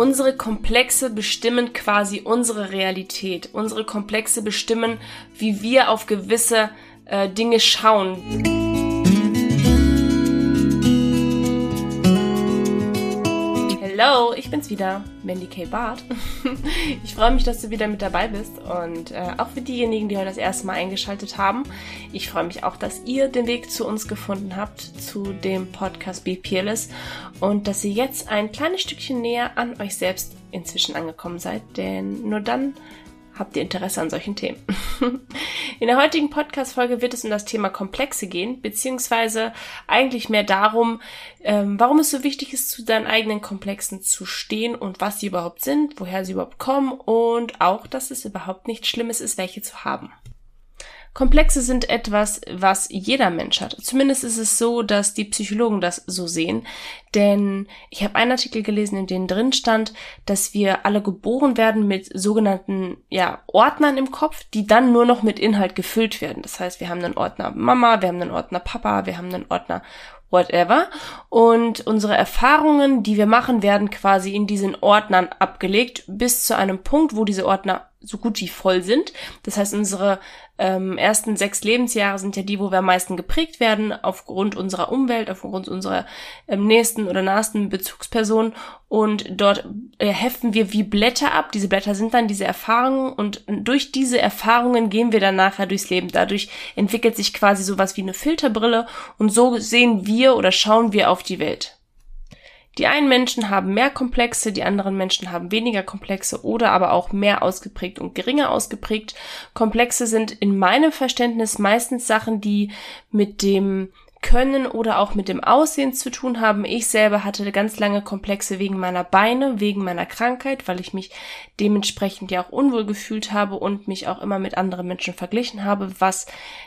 Unsere Komplexe bestimmen quasi unsere Realität. Unsere Komplexe bestimmen, wie wir auf gewisse äh, Dinge schauen. Ich bin's wieder, Mandy K. Barth. Ich freue mich, dass du wieder mit dabei bist und äh, auch für diejenigen, die heute das erste Mal eingeschaltet haben. Ich freue mich auch, dass ihr den Weg zu uns gefunden habt, zu dem Podcast Be Peerless und dass ihr jetzt ein kleines Stückchen näher an euch selbst inzwischen angekommen seid, denn nur dann habt ihr Interesse an solchen Themen. In der heutigen Podcast-Folge wird es um das Thema Komplexe gehen, beziehungsweise eigentlich mehr darum, ähm, warum es so wichtig ist, zu deinen eigenen Komplexen zu stehen und was sie überhaupt sind, woher sie überhaupt kommen und auch, dass es überhaupt nichts Schlimmes ist, welche zu haben. Komplexe sind etwas, was jeder Mensch hat. Zumindest ist es so, dass die Psychologen das so sehen. Denn ich habe einen Artikel gelesen, in dem drin stand, dass wir alle geboren werden mit sogenannten ja, Ordnern im Kopf, die dann nur noch mit Inhalt gefüllt werden. Das heißt, wir haben einen Ordner Mama, wir haben einen Ordner Papa, wir haben einen Ordner whatever. Und unsere Erfahrungen, die wir machen, werden quasi in diesen Ordnern abgelegt, bis zu einem Punkt, wo diese Ordner so gut wie voll sind. Das heißt, unsere ähm, ersten sechs Lebensjahre sind ja die, wo wir am meisten geprägt werden, aufgrund unserer Umwelt, aufgrund unserer ähm, nächsten oder nahesten Bezugsperson. Und dort äh, heften wir wie Blätter ab. Diese Blätter sind dann diese Erfahrungen und durch diese Erfahrungen gehen wir dann nachher durchs Leben. Dadurch entwickelt sich quasi sowas wie eine Filterbrille und so sehen wir oder schauen wir auf die Welt. Die einen Menschen haben mehr Komplexe, die anderen Menschen haben weniger Komplexe oder aber auch mehr ausgeprägt und geringer ausgeprägt. Komplexe sind in meinem Verständnis meistens Sachen, die mit dem können oder auch mit dem Aussehen zu tun haben. Ich selber hatte ganz lange Komplexe wegen meiner Beine, wegen meiner Krankheit, weil ich mich dementsprechend ja auch unwohl gefühlt habe und mich auch immer mit anderen Menschen verglichen habe, was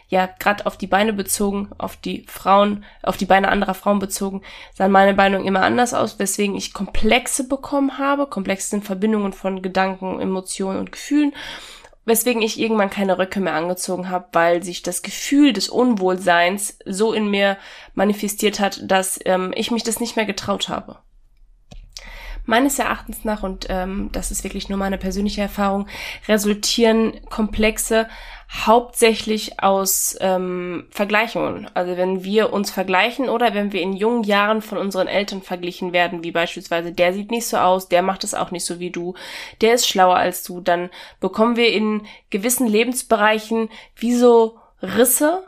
ja gerade auf die Beine bezogen, auf die Frauen, auf die Beine anderer Frauen bezogen, sahen meine Beine immer anders aus, weswegen ich Komplexe bekommen habe. Komplexe sind Verbindungen von Gedanken, Emotionen und Gefühlen weswegen ich irgendwann keine Röcke mehr angezogen habe, weil sich das Gefühl des Unwohlseins so in mir manifestiert hat, dass ähm, ich mich das nicht mehr getraut habe. Meines Erachtens nach, und ähm, das ist wirklich nur meine persönliche Erfahrung, resultieren Komplexe hauptsächlich aus ähm, Vergleichungen. Also wenn wir uns vergleichen oder wenn wir in jungen Jahren von unseren Eltern verglichen werden, wie beispielsweise der sieht nicht so aus, der macht es auch nicht so wie du, der ist schlauer als du, dann bekommen wir in gewissen Lebensbereichen wie so Risse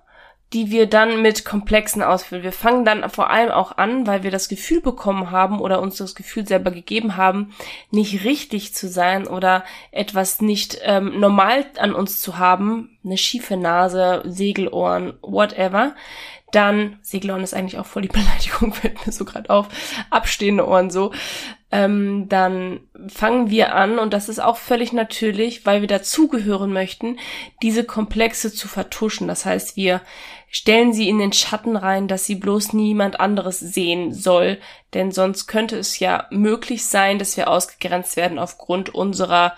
die wir dann mit Komplexen ausfüllen. Wir fangen dann vor allem auch an, weil wir das Gefühl bekommen haben oder uns das Gefühl selber gegeben haben, nicht richtig zu sein oder etwas nicht ähm, normal an uns zu haben, eine schiefe Nase, Segelohren, whatever, dann, Segelohren ist eigentlich auch voll die Beleidigung, fällt mir so gerade auf, abstehende Ohren so, ähm, dann fangen wir an, und das ist auch völlig natürlich, weil wir dazugehören möchten, diese Komplexe zu vertuschen. Das heißt, wir stellen sie in den Schatten rein, dass sie bloß niemand anderes sehen soll, denn sonst könnte es ja möglich sein, dass wir ausgegrenzt werden aufgrund unserer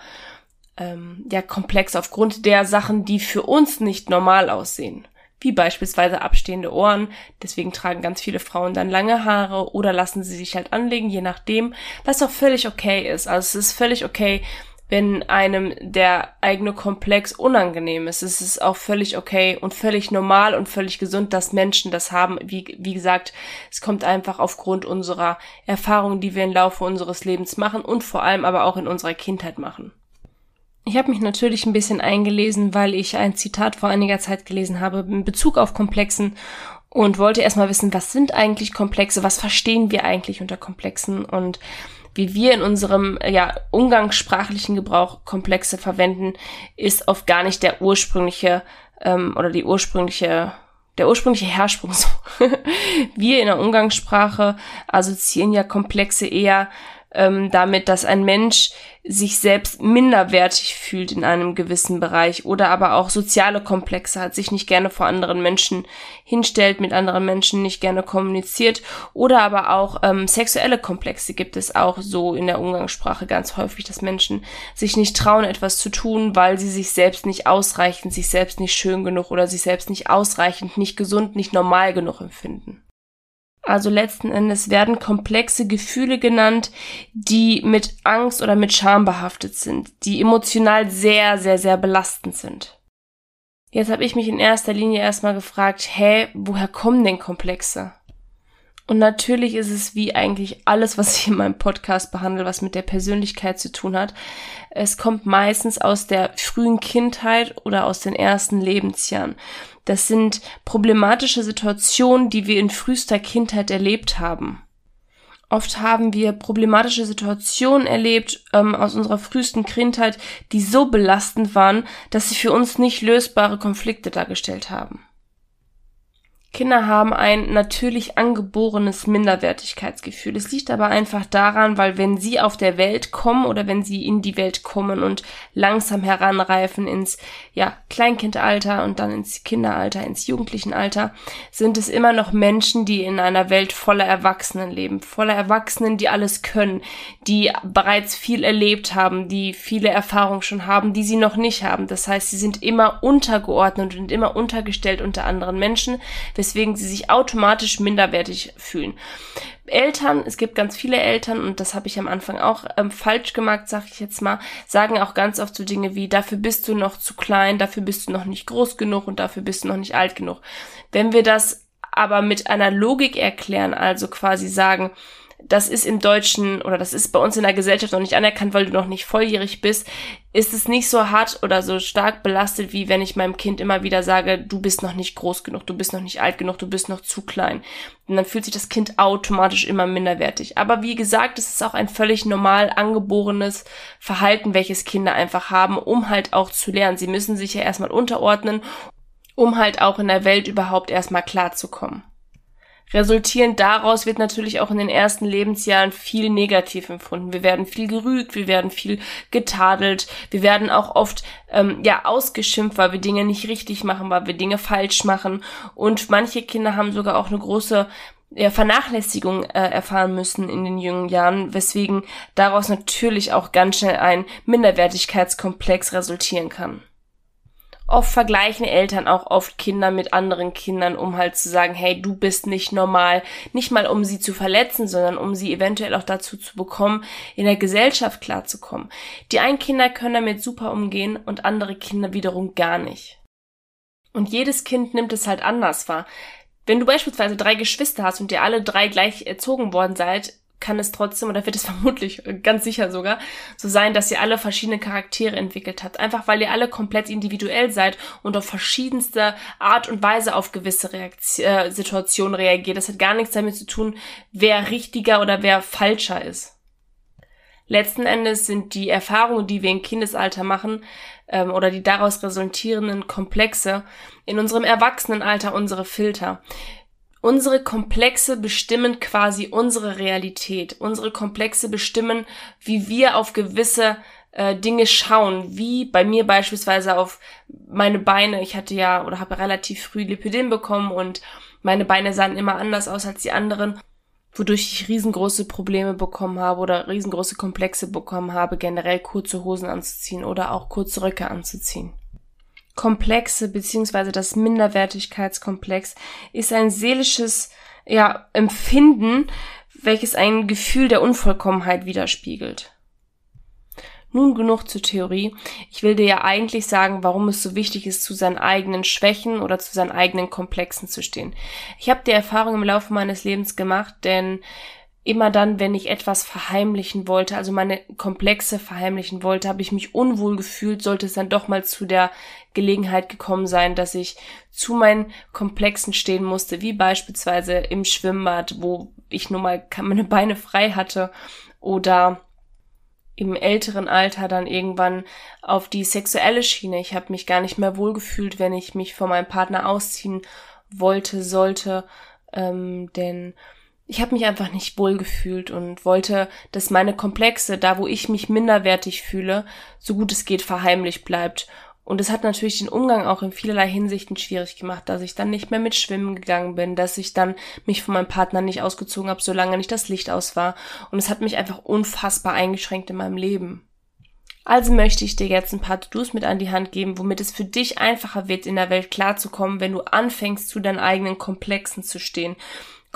ähm, ja Komplex, aufgrund der Sachen, die für uns nicht normal aussehen wie beispielsweise abstehende Ohren. Deswegen tragen ganz viele Frauen dann lange Haare oder lassen sie sich halt anlegen, je nachdem, was auch völlig okay ist. Also es ist völlig okay, wenn einem der eigene Komplex unangenehm ist. Es ist auch völlig okay und völlig normal und völlig gesund, dass Menschen das haben. Wie, wie gesagt, es kommt einfach aufgrund unserer Erfahrungen, die wir im Laufe unseres Lebens machen und vor allem aber auch in unserer Kindheit machen. Ich habe mich natürlich ein bisschen eingelesen, weil ich ein Zitat vor einiger Zeit gelesen habe in Bezug auf Komplexen und wollte erstmal wissen, was sind eigentlich Komplexe, was verstehen wir eigentlich unter Komplexen und wie wir in unserem ja, umgangssprachlichen Gebrauch Komplexe verwenden, ist oft gar nicht der ursprüngliche ähm, oder die ursprüngliche der ursprüngliche Hersprung so. wir in der Umgangssprache assoziieren ja Komplexe eher ähm, damit, dass ein Mensch sich selbst minderwertig fühlt in einem gewissen Bereich oder aber auch soziale Komplexe hat, sich nicht gerne vor anderen Menschen hinstellt, mit anderen Menschen nicht gerne kommuniziert oder aber auch ähm, sexuelle Komplexe gibt es auch so in der Umgangssprache ganz häufig, dass Menschen sich nicht trauen, etwas zu tun, weil sie sich selbst nicht ausreichend, sich selbst nicht schön genug oder sich selbst nicht ausreichend, nicht gesund, nicht normal genug empfinden. Also letzten Endes werden komplexe Gefühle genannt, die mit Angst oder mit Scham behaftet sind, die emotional sehr, sehr, sehr belastend sind. Jetzt habe ich mich in erster Linie erstmal gefragt, hä, woher kommen denn Komplexe? Und natürlich ist es wie eigentlich alles, was ich in meinem Podcast behandle, was mit der Persönlichkeit zu tun hat. Es kommt meistens aus der frühen Kindheit oder aus den ersten Lebensjahren. Das sind problematische Situationen, die wir in frühester Kindheit erlebt haben. Oft haben wir problematische Situationen erlebt ähm, aus unserer frühesten Kindheit, die so belastend waren, dass sie für uns nicht lösbare Konflikte dargestellt haben. Kinder haben ein natürlich angeborenes Minderwertigkeitsgefühl. Es liegt aber einfach daran, weil wenn sie auf der Welt kommen oder wenn sie in die Welt kommen und langsam heranreifen ins ja, Kleinkindalter und dann ins Kinderalter, ins Jugendlichenalter, sind es immer noch Menschen, die in einer Welt voller Erwachsenen leben, voller Erwachsenen, die alles können, die bereits viel erlebt haben, die viele Erfahrungen schon haben, die sie noch nicht haben. Das heißt, sie sind immer untergeordnet und immer untergestellt unter anderen Menschen weswegen sie sich automatisch minderwertig fühlen. Eltern, es gibt ganz viele Eltern, und das habe ich am Anfang auch ähm, falsch gemacht, sag ich jetzt mal, sagen auch ganz oft so Dinge wie, dafür bist du noch zu klein, dafür bist du noch nicht groß genug und dafür bist du noch nicht alt genug. Wenn wir das aber mit einer Logik erklären, also quasi sagen, das ist im Deutschen oder das ist bei uns in der Gesellschaft noch nicht anerkannt, weil du noch nicht volljährig bist, ist es nicht so hart oder so stark belastet, wie wenn ich meinem Kind immer wieder sage, du bist noch nicht groß genug, du bist noch nicht alt genug, du bist noch zu klein. Und dann fühlt sich das Kind automatisch immer minderwertig. Aber wie gesagt, es ist auch ein völlig normal angeborenes Verhalten, welches Kinder einfach haben, um halt auch zu lernen. Sie müssen sich ja erstmal unterordnen, um halt auch in der Welt überhaupt erstmal klarzukommen. Resultierend daraus wird natürlich auch in den ersten Lebensjahren viel negativ empfunden. Wir werden viel gerügt, wir werden viel getadelt, wir werden auch oft ähm, ja ausgeschimpft, weil wir Dinge nicht richtig machen, weil wir Dinge falsch machen. Und manche Kinder haben sogar auch eine große ja, Vernachlässigung äh, erfahren müssen in den jungen Jahren, weswegen daraus natürlich auch ganz schnell ein Minderwertigkeitskomplex resultieren kann oft vergleichen Eltern auch oft Kinder mit anderen Kindern, um halt zu sagen, hey, du bist nicht normal. Nicht mal um sie zu verletzen, sondern um sie eventuell auch dazu zu bekommen, in der Gesellschaft klarzukommen. Die einen Kinder können damit super umgehen und andere Kinder wiederum gar nicht. Und jedes Kind nimmt es halt anders wahr. Wenn du beispielsweise drei Geschwister hast und ihr alle drei gleich erzogen worden seid, kann es trotzdem, oder wird es vermutlich ganz sicher sogar, so sein, dass ihr alle verschiedene Charaktere entwickelt habt. Einfach weil ihr alle komplett individuell seid und auf verschiedenste Art und Weise auf gewisse Reaktion, äh, Situationen reagiert. Das hat gar nichts damit zu tun, wer richtiger oder wer falscher ist. Letzten Endes sind die Erfahrungen, die wir im Kindesalter machen, ähm, oder die daraus resultierenden Komplexe in unserem Erwachsenenalter unsere Filter. Unsere Komplexe bestimmen quasi unsere Realität. Unsere Komplexe bestimmen, wie wir auf gewisse äh, Dinge schauen, wie bei mir beispielsweise auf meine Beine. Ich hatte ja oder habe relativ früh Lipidem bekommen und meine Beine sahen immer anders aus als die anderen, wodurch ich riesengroße Probleme bekommen habe oder riesengroße Komplexe bekommen habe, generell kurze Hosen anzuziehen oder auch kurze Röcke anzuziehen. Komplexe beziehungsweise das Minderwertigkeitskomplex ist ein seelisches ja, Empfinden, welches ein Gefühl der Unvollkommenheit widerspiegelt. Nun genug zur Theorie. Ich will dir ja eigentlich sagen, warum es so wichtig ist, zu seinen eigenen Schwächen oder zu seinen eigenen Komplexen zu stehen. Ich habe die Erfahrung im Laufe meines Lebens gemacht, denn immer dann, wenn ich etwas verheimlichen wollte, also meine Komplexe verheimlichen wollte, habe ich mich unwohl gefühlt, sollte es dann doch mal zu der Gelegenheit gekommen sein, dass ich zu meinen Komplexen stehen musste, wie beispielsweise im Schwimmbad, wo ich nun mal meine Beine frei hatte oder im älteren Alter dann irgendwann auf die sexuelle Schiene. Ich habe mich gar nicht mehr wohlgefühlt, wenn ich mich von meinem Partner ausziehen wollte, sollte, ähm, denn ich habe mich einfach nicht wohlgefühlt und wollte, dass meine Komplexe, da wo ich mich minderwertig fühle, so gut es geht verheimlicht bleibt. Und es hat natürlich den Umgang auch in vielerlei Hinsichten schwierig gemacht, dass ich dann nicht mehr mit Schwimmen gegangen bin, dass ich dann mich von meinem Partner nicht ausgezogen habe, solange nicht das Licht aus war. Und es hat mich einfach unfassbar eingeschränkt in meinem Leben. Also möchte ich dir jetzt ein paar To-Dos mit an die Hand geben, womit es für dich einfacher wird, in der Welt klarzukommen, wenn du anfängst, zu deinen eigenen Komplexen zu stehen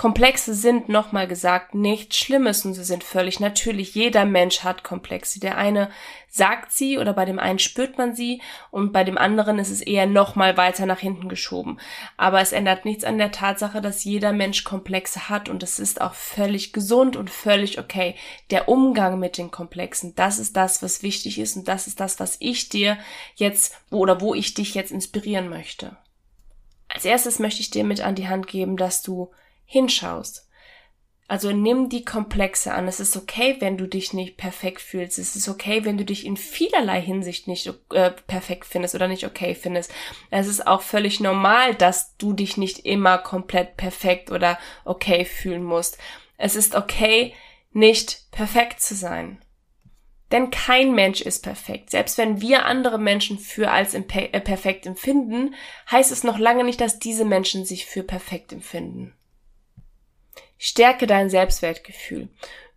Komplexe sind, nochmal gesagt, nichts Schlimmes und sie sind völlig natürlich. Jeder Mensch hat Komplexe. Der eine sagt sie oder bei dem einen spürt man sie und bei dem anderen ist es eher nochmal weiter nach hinten geschoben. Aber es ändert nichts an der Tatsache, dass jeder Mensch Komplexe hat und es ist auch völlig gesund und völlig okay. Der Umgang mit den Komplexen, das ist das, was wichtig ist und das ist das, was ich dir jetzt oder wo ich dich jetzt inspirieren möchte. Als erstes möchte ich dir mit an die Hand geben, dass du hinschaust. Also nimm die Komplexe an. Es ist okay, wenn du dich nicht perfekt fühlst. Es ist okay, wenn du dich in vielerlei Hinsicht nicht äh, perfekt findest oder nicht okay findest. Es ist auch völlig normal, dass du dich nicht immer komplett perfekt oder okay fühlen musst. Es ist okay, nicht perfekt zu sein. Denn kein Mensch ist perfekt. Selbst wenn wir andere Menschen für als äh, perfekt empfinden, heißt es noch lange nicht, dass diese Menschen sich für perfekt empfinden. Stärke dein Selbstwertgefühl.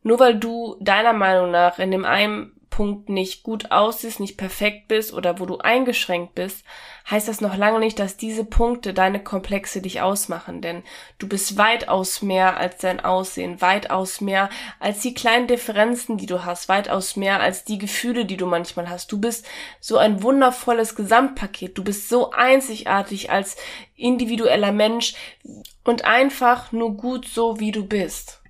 Nur weil du deiner Meinung nach in dem einen Punkt nicht gut aussiehst, nicht perfekt bist oder wo du eingeschränkt bist, heißt das noch lange nicht, dass diese Punkte deine Komplexe dich ausmachen, denn du bist weitaus mehr als dein Aussehen, weitaus mehr als die kleinen Differenzen, die du hast, weitaus mehr als die Gefühle, die du manchmal hast. Du bist so ein wundervolles Gesamtpaket, du bist so einzigartig als individueller Mensch und einfach nur gut so, wie du bist.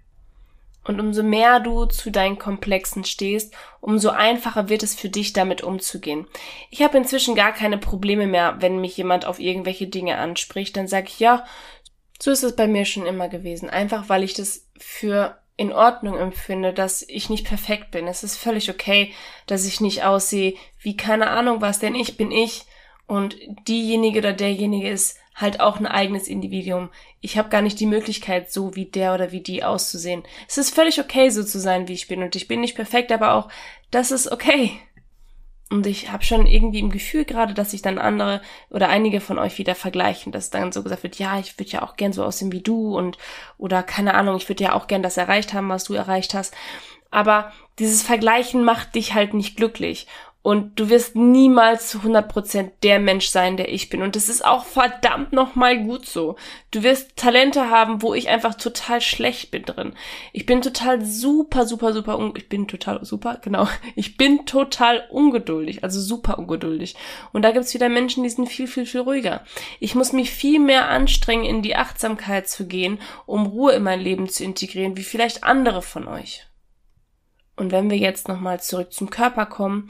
Und umso mehr du zu deinen Komplexen stehst, umso einfacher wird es für dich, damit umzugehen. Ich habe inzwischen gar keine Probleme mehr, wenn mich jemand auf irgendwelche Dinge anspricht. Dann sage ich, ja, so ist es bei mir schon immer gewesen. Einfach weil ich das für in Ordnung empfinde, dass ich nicht perfekt bin. Es ist völlig okay, dass ich nicht aussehe wie keine Ahnung was, denn ich bin ich und diejenige oder derjenige ist halt auch ein eigenes Individuum. Ich habe gar nicht die Möglichkeit, so wie der oder wie die auszusehen. Es ist völlig okay, so zu sein, wie ich bin. Und ich bin nicht perfekt, aber auch das ist okay. Und ich habe schon irgendwie im Gefühl gerade, dass sich dann andere oder einige von euch wieder vergleichen, dass dann so gesagt wird, ja, ich würde ja auch gern so aussehen wie du und oder keine Ahnung, ich würde ja auch gern das erreicht haben, was du erreicht hast. Aber dieses Vergleichen macht dich halt nicht glücklich. Und du wirst niemals zu 100% der Mensch sein, der ich bin. Und das ist auch verdammt nochmal gut so. Du wirst Talente haben, wo ich einfach total schlecht bin drin. Ich bin total super, super, super, ich bin total super, genau. Ich bin total ungeduldig, also super ungeduldig. Und da gibt's wieder Menschen, die sind viel, viel, viel ruhiger. Ich muss mich viel mehr anstrengen, in die Achtsamkeit zu gehen, um Ruhe in mein Leben zu integrieren, wie vielleicht andere von euch. Und wenn wir jetzt nochmal zurück zum Körper kommen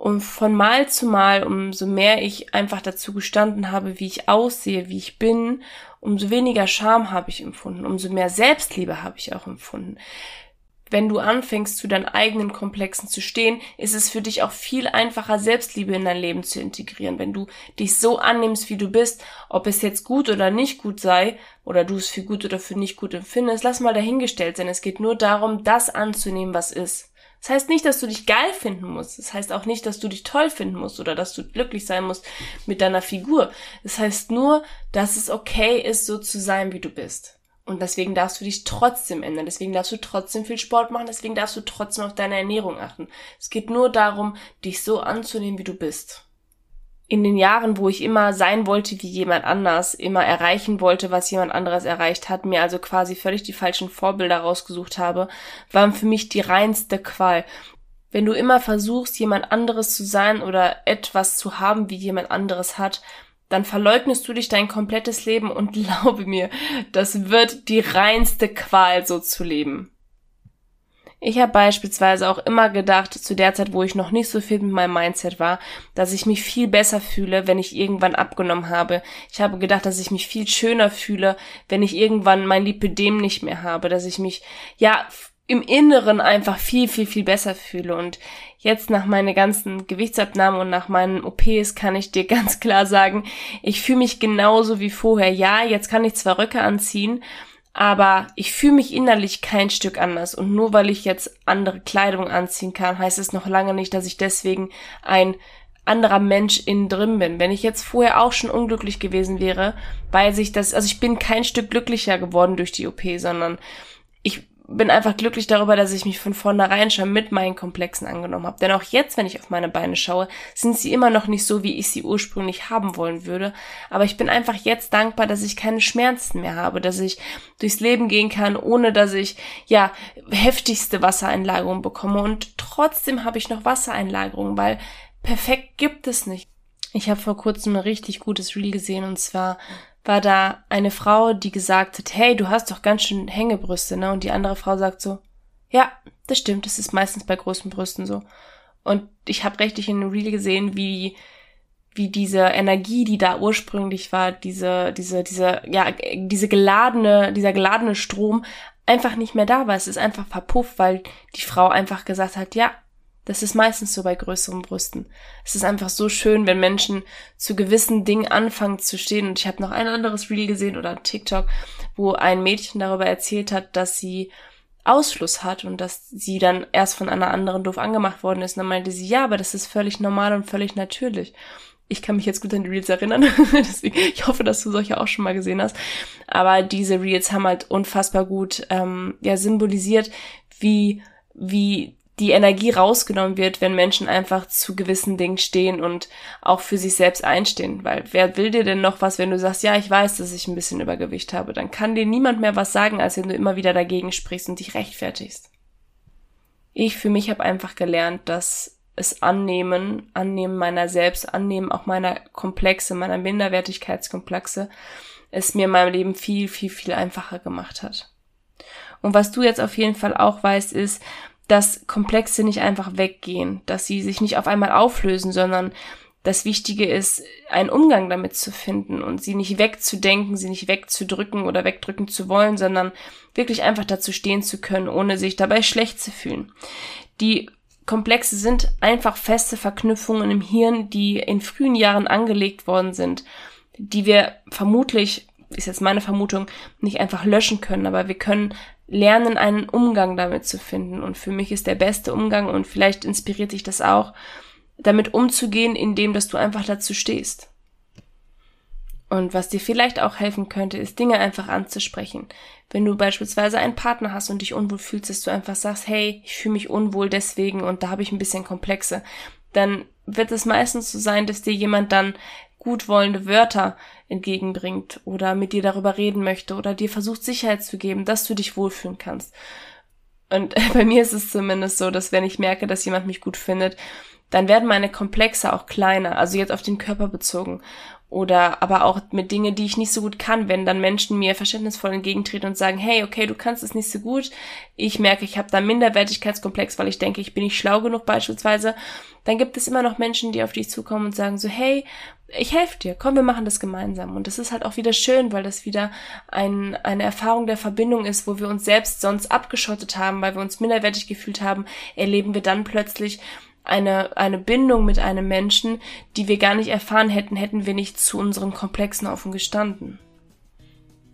und von Mal zu Mal, umso mehr ich einfach dazu gestanden habe, wie ich aussehe, wie ich bin, umso weniger Scham habe ich empfunden, umso mehr Selbstliebe habe ich auch empfunden. Wenn du anfängst, zu deinen eigenen Komplexen zu stehen, ist es für dich auch viel einfacher, Selbstliebe in dein Leben zu integrieren. Wenn du dich so annimmst, wie du bist, ob es jetzt gut oder nicht gut sei, oder du es für gut oder für nicht gut empfindest, lass mal dahingestellt sein. Es geht nur darum, das anzunehmen, was ist. Das heißt nicht, dass du dich geil finden musst. Das heißt auch nicht, dass du dich toll finden musst oder dass du glücklich sein musst mit deiner Figur. Das heißt nur, dass es okay ist, so zu sein, wie du bist. Und deswegen darfst du dich trotzdem ändern. Deswegen darfst du trotzdem viel Sport machen. Deswegen darfst du trotzdem auf deine Ernährung achten. Es geht nur darum, dich so anzunehmen, wie du bist in den Jahren, wo ich immer sein wollte wie jemand anders, immer erreichen wollte, was jemand anderes erreicht hat, mir also quasi völlig die falschen Vorbilder rausgesucht habe, waren für mich die reinste Qual. Wenn du immer versuchst, jemand anderes zu sein oder etwas zu haben, wie jemand anderes hat, dann verleugnest du dich dein komplettes Leben und glaube mir, das wird die reinste Qual, so zu leben. Ich habe beispielsweise auch immer gedacht, zu der Zeit, wo ich noch nicht so viel mit meinem Mindset war, dass ich mich viel besser fühle, wenn ich irgendwann abgenommen habe. Ich habe gedacht, dass ich mich viel schöner fühle, wenn ich irgendwann mein Lipidem nicht mehr habe, dass ich mich, ja, im Inneren einfach viel, viel, viel besser fühle. Und jetzt nach meinen ganzen Gewichtsabnahmen und nach meinen OPs kann ich dir ganz klar sagen, ich fühle mich genauso wie vorher. Ja, jetzt kann ich zwar Röcke anziehen, aber ich fühle mich innerlich kein Stück anders. Und nur weil ich jetzt andere Kleidung anziehen kann, heißt es noch lange nicht, dass ich deswegen ein anderer Mensch innen drin bin. Wenn ich jetzt vorher auch schon unglücklich gewesen wäre, weil sich das, also ich bin kein Stück glücklicher geworden durch die OP, sondern ich bin einfach glücklich darüber, dass ich mich von vornherein schon mit meinen Komplexen angenommen habe. Denn auch jetzt, wenn ich auf meine Beine schaue, sind sie immer noch nicht so, wie ich sie ursprünglich haben wollen würde. Aber ich bin einfach jetzt dankbar, dass ich keine Schmerzen mehr habe, dass ich durchs Leben gehen kann, ohne dass ich, ja, heftigste Wassereinlagerung bekomme. Und trotzdem habe ich noch Wassereinlagerung, weil perfekt gibt es nicht. Ich habe vor kurzem ein richtig gutes Reel gesehen und zwar war da eine Frau, die gesagt hat, hey, du hast doch ganz schön Hängebrüste, ne? Und die andere Frau sagt so, ja, das stimmt, das ist meistens bei großen Brüsten so. Und ich habe richtig in Reel gesehen, wie wie diese Energie, die da ursprünglich war, diese diese diese ja diese geladene dieser geladene Strom einfach nicht mehr da war. Es ist einfach verpufft, weil die Frau einfach gesagt hat, ja, das ist meistens so bei größeren Brüsten. Es ist einfach so schön, wenn Menschen zu gewissen Dingen anfangen zu stehen. Und ich habe noch ein anderes Reel gesehen oder TikTok, wo ein Mädchen darüber erzählt hat, dass sie Ausschluss hat und dass sie dann erst von einer anderen doof angemacht worden ist. Und dann meinte sie, ja, aber das ist völlig normal und völlig natürlich. Ich kann mich jetzt gut an die Reels erinnern. Deswegen, ich hoffe, dass du solche auch schon mal gesehen hast. Aber diese Reels haben halt unfassbar gut ähm, ja, symbolisiert, wie, wie die Energie rausgenommen wird, wenn Menschen einfach zu gewissen Dingen stehen und auch für sich selbst einstehen. Weil wer will dir denn noch was, wenn du sagst, ja, ich weiß, dass ich ein bisschen Übergewicht habe, dann kann dir niemand mehr was sagen, als wenn du immer wieder dagegen sprichst und dich rechtfertigst. Ich für mich habe einfach gelernt, dass es annehmen, annehmen meiner selbst, annehmen auch meiner Komplexe, meiner Minderwertigkeitskomplexe, es mir in meinem Leben viel, viel, viel einfacher gemacht hat. Und was du jetzt auf jeden Fall auch weißt, ist, dass Komplexe nicht einfach weggehen, dass sie sich nicht auf einmal auflösen, sondern das Wichtige ist, einen Umgang damit zu finden und sie nicht wegzudenken, sie nicht wegzudrücken oder wegdrücken zu wollen, sondern wirklich einfach dazu stehen zu können, ohne sich dabei schlecht zu fühlen. Die Komplexe sind einfach feste Verknüpfungen im Hirn, die in frühen Jahren angelegt worden sind, die wir vermutlich, ist jetzt meine Vermutung, nicht einfach löschen können, aber wir können lernen, einen Umgang damit zu finden. Und für mich ist der beste Umgang, und vielleicht inspiriert dich das auch, damit umzugehen, indem dass du einfach dazu stehst. Und was dir vielleicht auch helfen könnte, ist Dinge einfach anzusprechen. Wenn du beispielsweise einen Partner hast und dich unwohl fühlst, dass du einfach sagst, hey, ich fühle mich unwohl deswegen und da habe ich ein bisschen Komplexe, dann wird es meistens so sein, dass dir jemand dann gutwollende Wörter entgegenbringt oder mit dir darüber reden möchte oder dir versucht Sicherheit zu geben, dass du dich wohlfühlen kannst. Und bei mir ist es zumindest so, dass wenn ich merke, dass jemand mich gut findet, dann werden meine Komplexe auch kleiner, also jetzt auf den Körper bezogen oder aber auch mit Dingen, die ich nicht so gut kann, wenn dann Menschen mir verständnisvoll entgegentreten und sagen, hey, okay, du kannst es nicht so gut, ich merke, ich habe da Minderwertigkeitskomplex, weil ich denke, ich bin nicht schlau genug beispielsweise, dann gibt es immer noch Menschen, die auf dich zukommen und sagen so, hey, ich helfe dir, komm, wir machen das gemeinsam. Und das ist halt auch wieder schön, weil das wieder ein, eine Erfahrung der Verbindung ist, wo wir uns selbst sonst abgeschottet haben, weil wir uns minderwertig gefühlt haben, erleben wir dann plötzlich eine, eine Bindung mit einem Menschen, die wir gar nicht erfahren hätten, hätten wir nicht zu unseren Komplexen offen gestanden.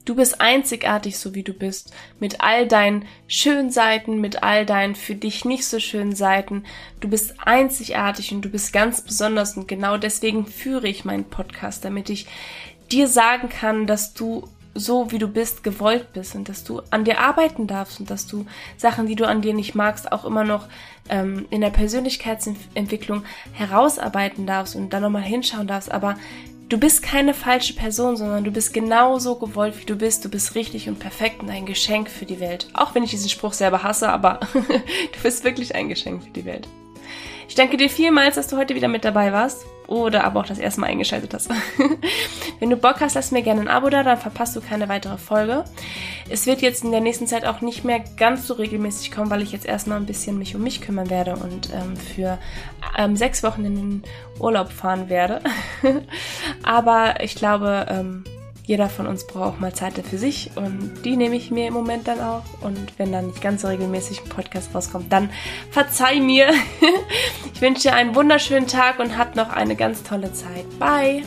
Du bist einzigartig, so wie du bist, mit all deinen schönen Seiten, mit all deinen für dich nicht so schönen Seiten. Du bist einzigartig und du bist ganz besonders und genau deswegen führe ich meinen Podcast, damit ich dir sagen kann, dass du so wie du bist gewollt bist und dass du an dir arbeiten darfst und dass du Sachen, die du an dir nicht magst, auch immer noch ähm, in der Persönlichkeitsentwicklung herausarbeiten darfst und dann nochmal hinschauen darfst. Aber du bist keine falsche Person, sondern du bist genauso gewollt, wie du bist. Du bist richtig und perfekt und ein Geschenk für die Welt. Auch wenn ich diesen Spruch selber hasse, aber du bist wirklich ein Geschenk für die Welt. Ich danke dir vielmals, dass du heute wieder mit dabei warst oder aber auch das erste Mal eingeschaltet hast. Wenn du Bock hast, lass mir gerne ein Abo da, dann verpasst du keine weitere Folge. Es wird jetzt in der nächsten Zeit auch nicht mehr ganz so regelmäßig kommen, weil ich jetzt erstmal ein bisschen mich um mich kümmern werde und ähm, für ähm, sechs Wochen in den Urlaub fahren werde. aber ich glaube, ähm, jeder von uns braucht mal Zeit für sich und die nehme ich mir im Moment dann auch. Und wenn dann nicht ganz so regelmäßig ein Podcast rauskommt, dann verzeih mir. ich wünsche dir einen wunderschönen Tag und hab noch eine ganz tolle Zeit. Bye!